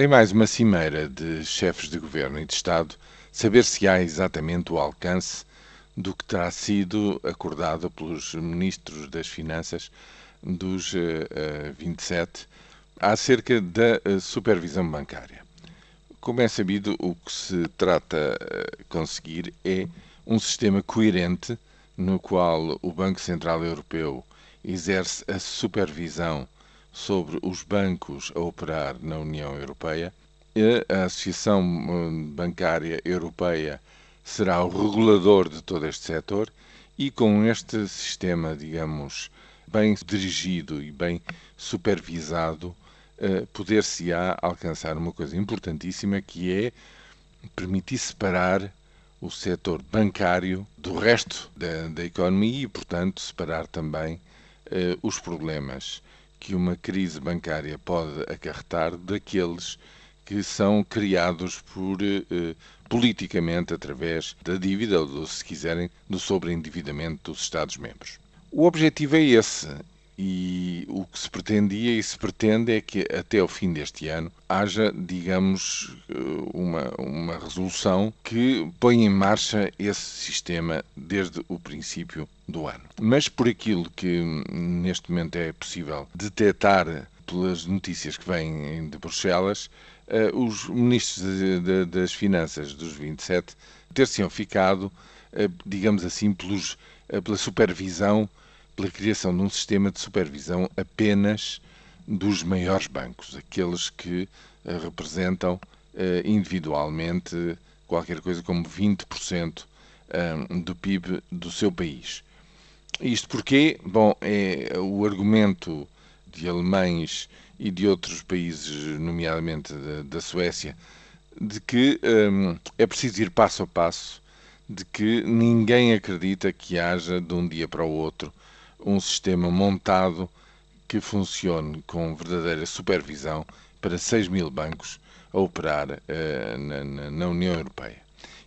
Em mais uma cimeira de chefes de governo e de Estado, saber-se-á exatamente o alcance do que terá sido acordado pelos ministros das Finanças dos uh, uh, 27 acerca da uh, supervisão bancária. Como é sabido, o que se trata de conseguir é um sistema coerente no qual o Banco Central Europeu exerce a supervisão sobre os bancos a operar na União Europeia. A Associação hum, Bancária Europeia será o regulador de todo este setor e com este sistema, digamos, bem dirigido e bem supervisado, eh, poder-se-á alcançar uma coisa importantíssima que é permitir separar o setor bancário do resto da, da economia e, portanto, separar também eh, os problemas que uma crise bancária pode acarretar daqueles que são criados por eh, politicamente através da dívida ou, se quiserem, do sobreendividamento dos Estados-membros. O objetivo é esse e o que se pretendia e se pretende é que até ao fim deste ano haja, digamos, eh, uma, uma resolução que ponha em marcha esse sistema desde o princípio do ano. Mas por aquilo que neste momento é possível detectar pelas notícias que vêm de Bruxelas, eh, os ministros de, de, das Finanças dos 27 ter-se-ão ficado, eh, digamos assim, pelos, pela supervisão pela criação de um sistema de supervisão apenas dos maiores bancos, aqueles que uh, representam uh, individualmente qualquer coisa como 20% uh, do PIB do seu país. Isto porque, bom, é o argumento de alemães e de outros países, nomeadamente da, da Suécia, de que um, é preciso ir passo a passo, de que ninguém acredita que haja de um dia para o outro um sistema montado que funcione com verdadeira supervisão para 6 mil bancos a operar uh, na, na, na, União Europeia.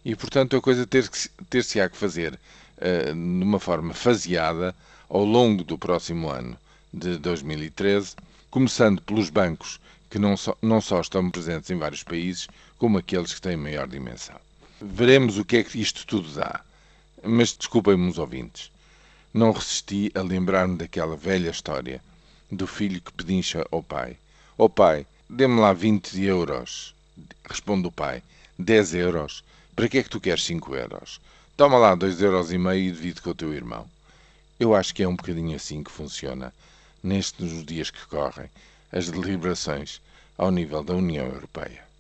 E, portanto, a coisa ter-se ter que fazer uh, de uma forma faseada ao longo do próximo ano de 2013, começando pelos bancos que não só, não só estão presentes em vários países, como aqueles que têm maior dimensão. Veremos o que é que isto tudo dá. Mas desculpem-me os ouvintes não resisti a lembrar-me daquela velha história do filho que pedincha ao pai. Ó oh, pai, dê-me lá 20 euros. Responde o pai. 10 euros? Para que é que tu queres 5 euros? Toma lá 2 euros e meio e divide com o teu irmão. Eu acho que é um bocadinho assim que funciona, nestes dias que correm, as deliberações ao nível da União Europeia.